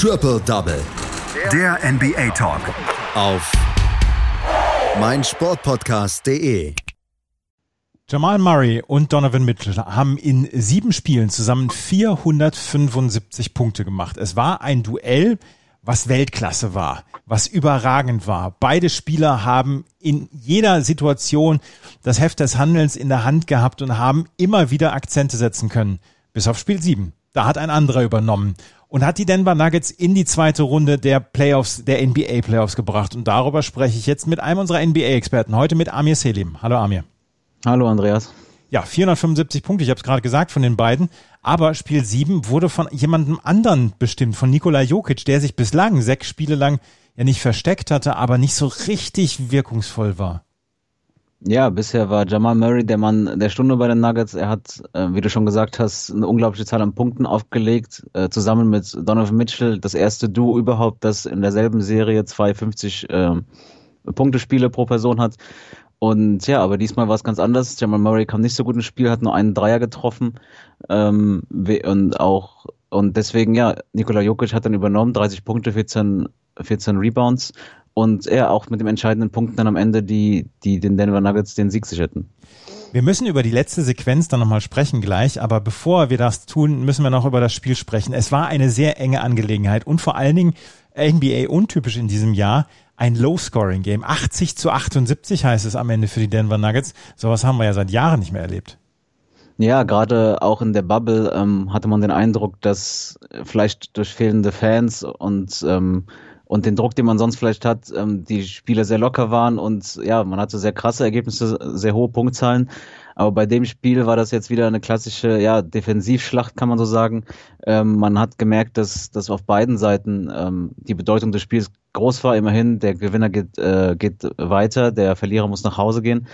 Triple Double. Der NBA Talk. Auf meinsportpodcast.de. Jamal Murray und Donovan Mitchell haben in sieben Spielen zusammen 475 Punkte gemacht. Es war ein Duell, was Weltklasse war, was überragend war. Beide Spieler haben in jeder Situation das Heft des Handelns in der Hand gehabt und haben immer wieder Akzente setzen können. Bis auf Spiel sieben. Da hat ein anderer übernommen und hat die Denver Nuggets in die zweite Runde der Playoffs, der NBA Playoffs gebracht. Und darüber spreche ich jetzt mit einem unserer NBA-Experten, heute mit Amir Selim. Hallo Amir. Hallo Andreas. Ja, 475 Punkte, ich habe es gerade gesagt, von den beiden. Aber Spiel 7 wurde von jemandem anderen bestimmt, von Nikola Jokic, der sich bislang sechs Spiele lang ja nicht versteckt hatte, aber nicht so richtig wirkungsvoll war. Ja, bisher war Jamal Murray der Mann der Stunde bei den Nuggets. Er hat, äh, wie du schon gesagt hast, eine unglaubliche Zahl an Punkten aufgelegt, äh, zusammen mit Donovan Mitchell, das erste Duo überhaupt, das in derselben Serie 250 äh, Punktespiele pro Person hat. Und ja, aber diesmal war es ganz anders. Jamal Murray kam nicht so gut ins Spiel, hat nur einen Dreier getroffen ähm, und auch und deswegen ja, Nikola Jokic hat dann übernommen, 30 Punkte, 14, 14 Rebounds und er auch mit dem entscheidenden Punkt dann am Ende, die, die den Denver Nuggets den Sieg sicherten. Wir müssen über die letzte Sequenz dann nochmal sprechen gleich, aber bevor wir das tun, müssen wir noch über das Spiel sprechen. Es war eine sehr enge Angelegenheit und vor allen Dingen NBA untypisch in diesem Jahr, ein Low-Scoring-Game. 80 zu 78 heißt es am Ende für die Denver Nuggets. Sowas haben wir ja seit Jahren nicht mehr erlebt. Ja, gerade auch in der Bubble ähm, hatte man den Eindruck, dass vielleicht durch fehlende Fans und ähm, und den Druck, den man sonst vielleicht hat, ähm, die Spieler sehr locker waren und ja, man hatte sehr krasse Ergebnisse, sehr hohe Punktzahlen. Aber bei dem Spiel war das jetzt wieder eine klassische ja, Defensivschlacht, kann man so sagen. Ähm, man hat gemerkt, dass, dass auf beiden Seiten ähm, die Bedeutung des Spiels groß war. Immerhin, der Gewinner geht, äh, geht weiter, der Verlierer muss nach Hause gehen.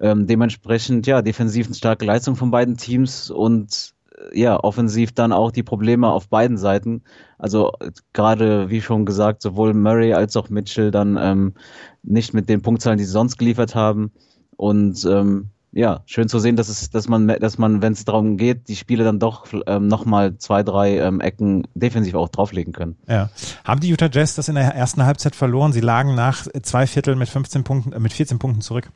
Ähm, dementsprechend, ja, defensiv eine starke Leistung von beiden Teams und ja, offensiv dann auch die Probleme auf beiden Seiten. Also gerade, wie schon gesagt, sowohl Murray als auch Mitchell dann ähm, nicht mit den Punktzahlen, die sie sonst geliefert haben. Und ähm, ja, schön zu sehen, dass es, dass man, dass man, wenn es darum geht, die Spiele dann doch ähm, nochmal zwei, drei ähm, Ecken defensiv auch drauflegen können. Ja. Haben die Utah Jazz das in der ersten Halbzeit verloren? Sie lagen nach zwei Viertel mit 15 Punkten, äh, mit 14 Punkten zurück.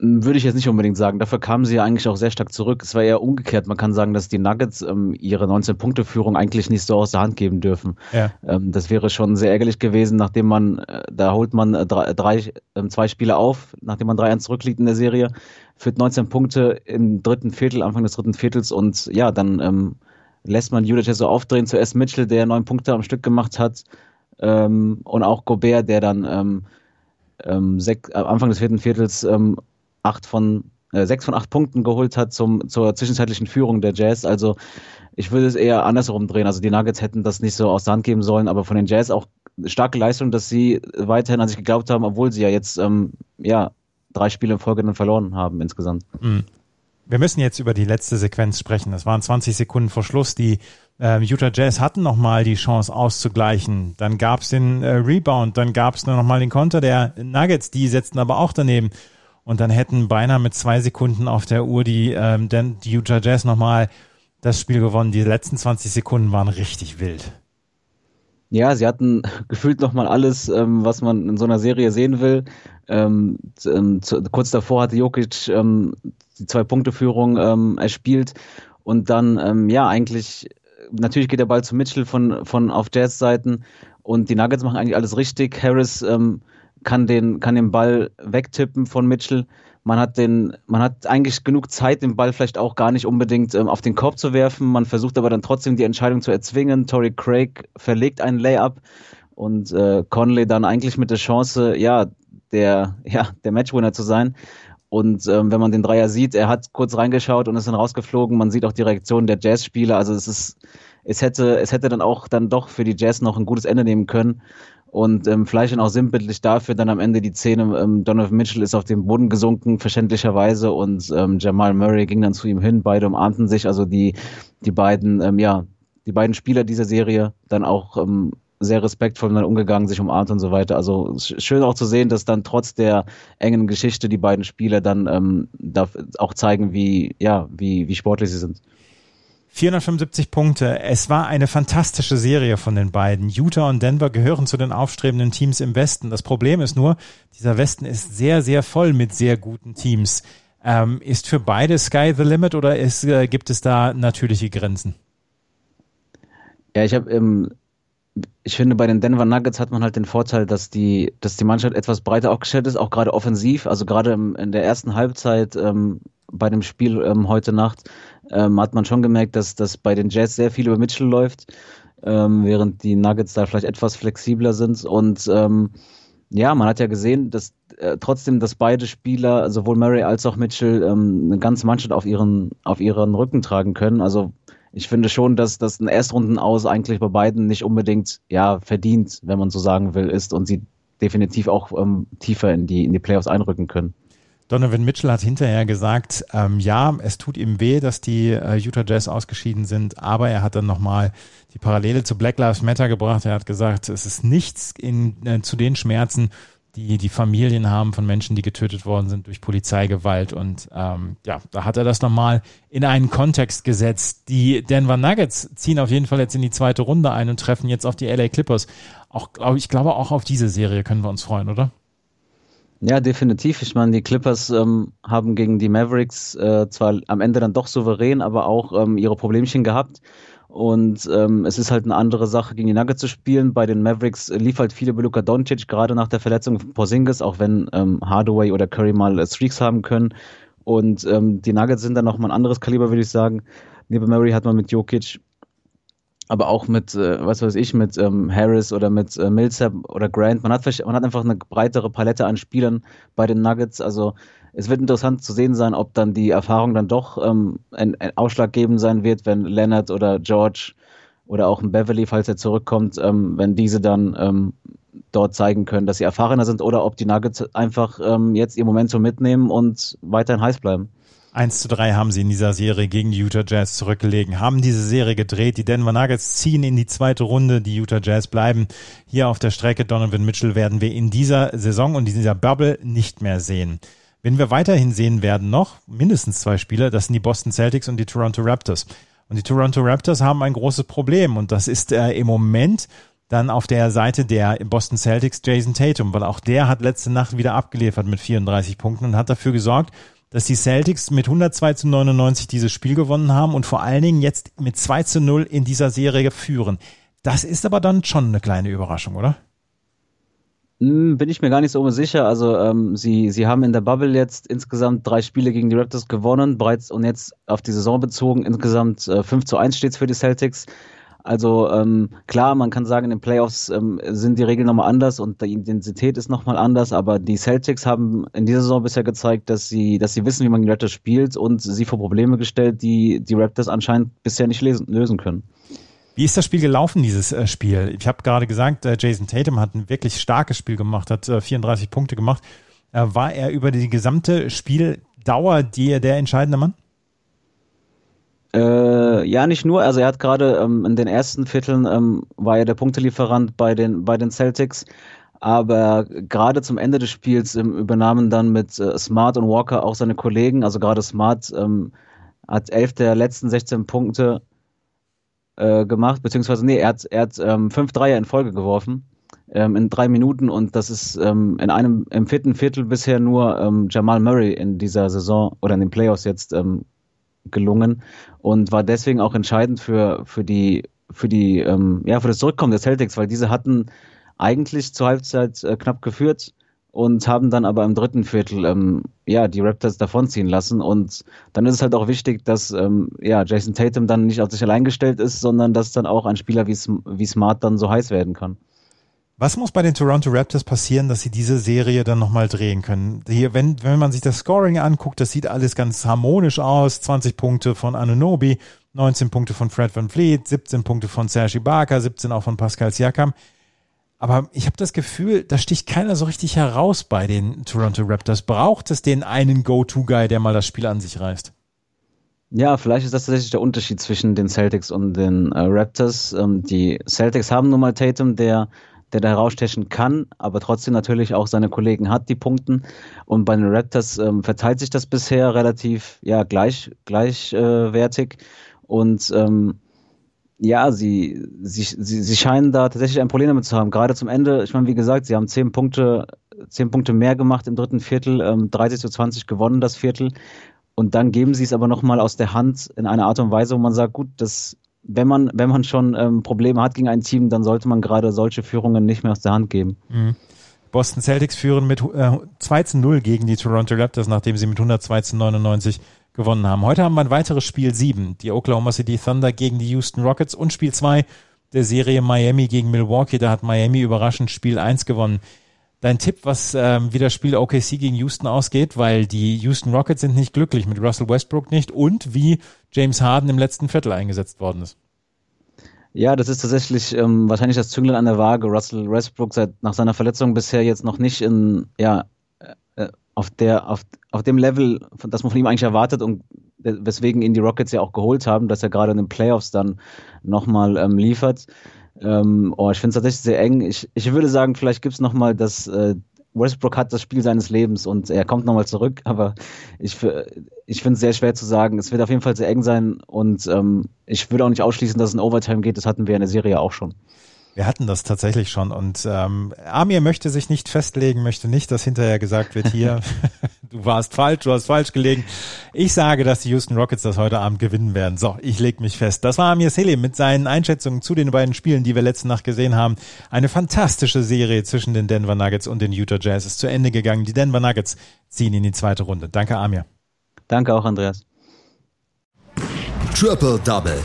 Würde ich jetzt nicht unbedingt sagen. Dafür kamen sie ja eigentlich auch sehr stark zurück. Es war eher umgekehrt. Man kann sagen, dass die Nuggets ähm, ihre 19-Punkte-Führung eigentlich nicht so aus der Hand geben dürfen. Ja. Ähm, das wäre schon sehr ärgerlich gewesen, nachdem man, äh, da holt man äh, drei, drei äh, zwei Spiele auf, nachdem man 3-1 zurückliegt in der Serie, führt 19 Punkte im dritten Viertel, Anfang des dritten Viertels und ja, dann ähm, lässt man Judith so aufdrehen. Zuerst Mitchell, der neun Punkte am Stück gemacht hat ähm, und auch Gobert, der dann ähm, ähm, äh, Anfang des vierten Viertels acht von äh, sechs von acht Punkten geholt hat zum, zur zwischenzeitlichen Führung der Jazz. Also ich würde es eher andersherum drehen. Also die Nuggets hätten das nicht so aus der Hand geben sollen, aber von den Jazz auch starke Leistung, dass sie weiterhin an sich geglaubt haben, obwohl sie ja jetzt ähm, ja drei Spiele in Folge dann verloren haben insgesamt. Mhm. Wir müssen jetzt über die letzte Sequenz sprechen. Das waren 20 Sekunden vor Schluss. Die äh, Utah Jazz hatten nochmal die Chance auszugleichen. Dann gab es den äh, Rebound, dann gab es nochmal den Konter der Nuggets. Die setzten aber auch daneben. Und dann hätten beinahe mit zwei Sekunden auf der Uhr die, ähm, denn die Utah Jazz nochmal das Spiel gewonnen. Die letzten 20 Sekunden waren richtig wild. Ja, sie hatten gefühlt nochmal alles, ähm, was man in so einer Serie sehen will. Ähm, ähm, zu, kurz davor hatte Jokic ähm, die Zwei-Punkte-Führung ähm, erspielt und dann, ähm, ja, eigentlich, natürlich geht der Ball zu Mitchell von, von auf Jazz-Seiten und die Nuggets machen eigentlich alles richtig. Harris kann den, kann den Ball wegtippen von Mitchell. Man hat den, man hat eigentlich genug Zeit, den Ball vielleicht auch gar nicht unbedingt ähm, auf den Korb zu werfen. Man versucht aber dann trotzdem die Entscheidung zu erzwingen. Tory Craig verlegt einen Layup und äh, Conley dann eigentlich mit der Chance, ja, der, ja, der Matchwinner zu sein. Und ähm, wenn man den Dreier sieht, er hat kurz reingeschaut und ist dann rausgeflogen. Man sieht auch die Reaktion der Jazz-Spieler. Also es ist, es hätte, es hätte dann auch dann doch für die Jazz noch ein gutes Ende nehmen können. Und ähm, vielleicht dann auch sinnbildlich dafür dann am Ende die Szene, ähm, Donovan Mitchell ist auf den Boden gesunken, verständlicherweise, und ähm, Jamal Murray ging dann zu ihm hin, beide umarmten sich, also die, die beiden, ähm, ja, die beiden Spieler dieser Serie dann auch ähm, sehr respektvoll dann umgegangen, sich umarmt und so weiter. Also schön auch zu sehen, dass dann trotz der engen Geschichte die beiden Spieler dann ähm, da auch zeigen, wie, ja, wie, wie sportlich sie sind. 475 Punkte. Es war eine fantastische Serie von den beiden. Utah und Denver gehören zu den aufstrebenden Teams im Westen. Das Problem ist nur, dieser Westen ist sehr, sehr voll mit sehr guten Teams. Ähm, ist für beide Sky the Limit oder ist, äh, gibt es da natürliche Grenzen? Ja, ich habe ähm, ich finde, bei den Denver Nuggets hat man halt den Vorteil, dass die, dass die Mannschaft etwas breiter aufgestellt ist, auch gerade offensiv. Also gerade in der ersten Halbzeit ähm, bei dem Spiel ähm, heute Nacht ähm, hat man schon gemerkt, dass, dass bei den Jazz sehr viel über Mitchell läuft, ähm, während die Nuggets da vielleicht etwas flexibler sind. Und ähm, ja, man hat ja gesehen, dass äh, trotzdem, dass beide Spieler, sowohl Murray als auch Mitchell, ähm, eine ganze Mannschaft auf ihren, auf ihren Rücken tragen können. Also ich finde schon, dass das ein Erstrunden aus eigentlich bei beiden nicht unbedingt ja verdient, wenn man so sagen will, ist und sie definitiv auch ähm, tiefer in die in die Playoffs einrücken können. Donovan Mitchell hat hinterher gesagt, ähm, ja, es tut ihm weh, dass die äh, Utah Jazz ausgeschieden sind, aber er hat dann nochmal die Parallele zu Black Lives Matter gebracht. Er hat gesagt, es ist nichts in, äh, zu den Schmerzen, die die Familien haben von Menschen, die getötet worden sind durch Polizeigewalt. Und ähm, ja, da hat er das nochmal in einen Kontext gesetzt. Die Denver Nuggets ziehen auf jeden Fall jetzt in die zweite Runde ein und treffen jetzt auf die LA Clippers. Auch, ich glaube, auch auf diese Serie können wir uns freuen, oder? Ja, definitiv. Ich meine, die Clippers ähm, haben gegen die Mavericks äh, zwar am Ende dann doch souverän, aber auch ähm, ihre Problemchen gehabt. Und ähm, es ist halt eine andere Sache, gegen die Nuggets zu spielen. Bei den Mavericks lief halt viel über Luka Doncic, gerade nach der Verletzung von Porzingis, auch wenn ähm, Hardaway oder Curry mal äh, Streaks haben können. Und ähm, die Nuggets sind dann noch mal ein anderes Kaliber, würde ich sagen. Neben Murray hat man mit Jokic aber auch mit, äh, was weiß ich, mit ähm, Harris oder mit äh, Millsap oder Grant. Man hat, man hat einfach eine breitere Palette an Spielern bei den Nuggets. Also es wird interessant zu sehen sein, ob dann die Erfahrung dann doch ähm, ein, ein ausschlaggebend sein wird, wenn Leonard oder George oder auch ein Beverly, falls er zurückkommt, ähm, wenn diese dann ähm, dort zeigen können, dass sie erfahrener sind oder ob die Nuggets einfach ähm, jetzt ihr Momentum mitnehmen und weiterhin heiß bleiben. 1 zu 3 haben sie in dieser Serie gegen die Utah Jazz zurückgelegen, haben diese Serie gedreht. Die Denver Nuggets ziehen in die zweite Runde, die Utah Jazz bleiben hier auf der Strecke. Donovan Mitchell werden wir in dieser Saison und in dieser Bubble nicht mehr sehen. Wenn wir weiterhin sehen werden noch, mindestens zwei Spieler, das sind die Boston Celtics und die Toronto Raptors. Und die Toronto Raptors haben ein großes Problem und das ist äh, im Moment dann auf der Seite der Boston Celtics Jason Tatum, weil auch der hat letzte Nacht wieder abgeliefert mit 34 Punkten und hat dafür gesorgt, dass die Celtics mit 102 zu 99 dieses Spiel gewonnen haben und vor allen Dingen jetzt mit 2 zu 0 in dieser Serie führen. Das ist aber dann schon eine kleine Überraschung, oder? Hm, bin ich mir gar nicht so sicher. Also ähm, sie, sie haben in der Bubble jetzt insgesamt drei Spiele gegen die Raptors gewonnen, bereits und jetzt auf die Saison bezogen insgesamt äh, 5 zu 1 steht für die Celtics. Also ähm, klar, man kann sagen, in den Playoffs ähm, sind die Regeln nochmal anders und die Intensität ist nochmal anders, aber die Celtics haben in dieser Saison bisher gezeigt, dass sie, dass sie wissen, wie man die Raptors spielt und sie vor Probleme gestellt, die die Raptors anscheinend bisher nicht lesen, lösen können. Wie ist das Spiel gelaufen, dieses äh, Spiel? Ich habe gerade gesagt, äh, Jason Tatum hat ein wirklich starkes Spiel gemacht, hat äh, 34 Punkte gemacht. Äh, war er über die gesamte Spieldauer die, der entscheidende Mann? Äh, ja, nicht nur. Also er hat gerade ähm, in den ersten Vierteln ähm, war er der Punktelieferant bei den bei den Celtics, aber gerade zum Ende des Spiels ähm, übernahmen dann mit äh, Smart und Walker auch seine Kollegen. Also gerade Smart ähm, hat elf der letzten 16 Punkte äh, gemacht, beziehungsweise nee, er hat er hat ähm, fünf Dreier in Folge geworfen ähm, in drei Minuten und das ist ähm, in einem im vierten Viertel bisher nur ähm, Jamal Murray in dieser Saison oder in den Playoffs jetzt ähm, gelungen und war deswegen auch entscheidend für, für die, für die, ähm, ja, für das Zurückkommen der Celtics, weil diese hatten eigentlich zur Halbzeit äh, knapp geführt und haben dann aber im dritten Viertel ähm, ja die Raptors davonziehen lassen und dann ist es halt auch wichtig, dass ähm, ja Jason Tatum dann nicht auf sich allein gestellt ist, sondern dass dann auch ein Spieler wie, wie Smart dann so heiß werden kann. Was muss bei den Toronto Raptors passieren, dass sie diese Serie dann nochmal drehen können? Hier, wenn, wenn man sich das Scoring anguckt, das sieht alles ganz harmonisch aus. 20 Punkte von Anunobi, 19 Punkte von Fred Van Fleet, 17 Punkte von Serge Ibaka, 17 auch von Pascal Siakam. Aber ich habe das Gefühl, da sticht keiner so richtig heraus bei den Toronto Raptors. Braucht es den einen Go-To-Guy, der mal das Spiel an sich reißt? Ja, vielleicht ist das tatsächlich der Unterschied zwischen den Celtics und den äh, Raptors. Ähm, die Celtics haben nun mal Tatum, der der da herausstechen kann, aber trotzdem natürlich auch seine Kollegen hat, die Punkten. Und bei den Raptors ähm, verteilt sich das bisher relativ ja, gleich, gleichwertig. Äh, Und ähm, ja, sie, sie, sie, sie scheinen da tatsächlich ein Problem damit zu haben. Gerade zum Ende, ich meine, wie gesagt, sie haben zehn Punkte, zehn Punkte mehr gemacht im dritten Viertel, ähm, 30 zu 20 gewonnen das Viertel. Und dann geben sie es aber nochmal aus der Hand in einer Art und Weise, wo man sagt, gut, das, wenn man, wenn man schon ähm, Probleme hat gegen ein Team, dann sollte man gerade solche Führungen nicht mehr aus der Hand geben. Mhm. Boston Celtics führen mit äh, 2 zu 0 gegen die Toronto Raptors, nachdem sie mit 102 zu 99 gewonnen haben. Heute haben wir ein weiteres Spiel 7, die Oklahoma City Thunder gegen die Houston Rockets und Spiel 2 der Serie Miami gegen Milwaukee. Da hat Miami überraschend Spiel 1 gewonnen. Dein Tipp, was ähm, wie das Spiel OKC gegen Houston ausgeht, weil die Houston Rockets sind nicht glücklich, mit Russell Westbrook nicht und wie James Harden im letzten Viertel eingesetzt worden ist. Ja, das ist tatsächlich ähm, wahrscheinlich das Zünglein an der Waage. Russell Westbrook seit nach seiner Verletzung bisher jetzt noch nicht in ja äh, auf der auf, auf dem Level, das man von ihm eigentlich erwartet und weswegen ihn die Rockets ja auch geholt haben, dass er gerade in den Playoffs dann nochmal ähm, liefert. Ähm, oh, ich finde es tatsächlich sehr eng. Ich, ich würde sagen, vielleicht gibt es nochmal das, äh, Westbrook hat das Spiel seines Lebens und er kommt nochmal zurück, aber ich, ich finde es sehr schwer zu sagen. Es wird auf jeden Fall sehr eng sein und ähm, ich würde auch nicht ausschließen, dass es in Overtime geht. Das hatten wir in der Serie auch schon. Wir hatten das tatsächlich schon und ähm, Amir möchte sich nicht festlegen, möchte nicht, dass hinterher gesagt wird, hier, du warst falsch, du hast falsch gelegen. Ich sage, dass die Houston Rockets das heute Abend gewinnen werden. So, ich leg mich fest. Das war Amir Selim mit seinen Einschätzungen zu den beiden Spielen, die wir letzte Nacht gesehen haben. Eine fantastische Serie zwischen den Denver Nuggets und den Utah Jazz ist zu Ende gegangen. Die Denver Nuggets ziehen in die zweite Runde. Danke, Amir. Danke auch, Andreas. Triple Double.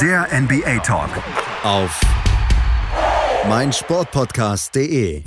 Der NBA Talk. Auf meinsportpodcast.de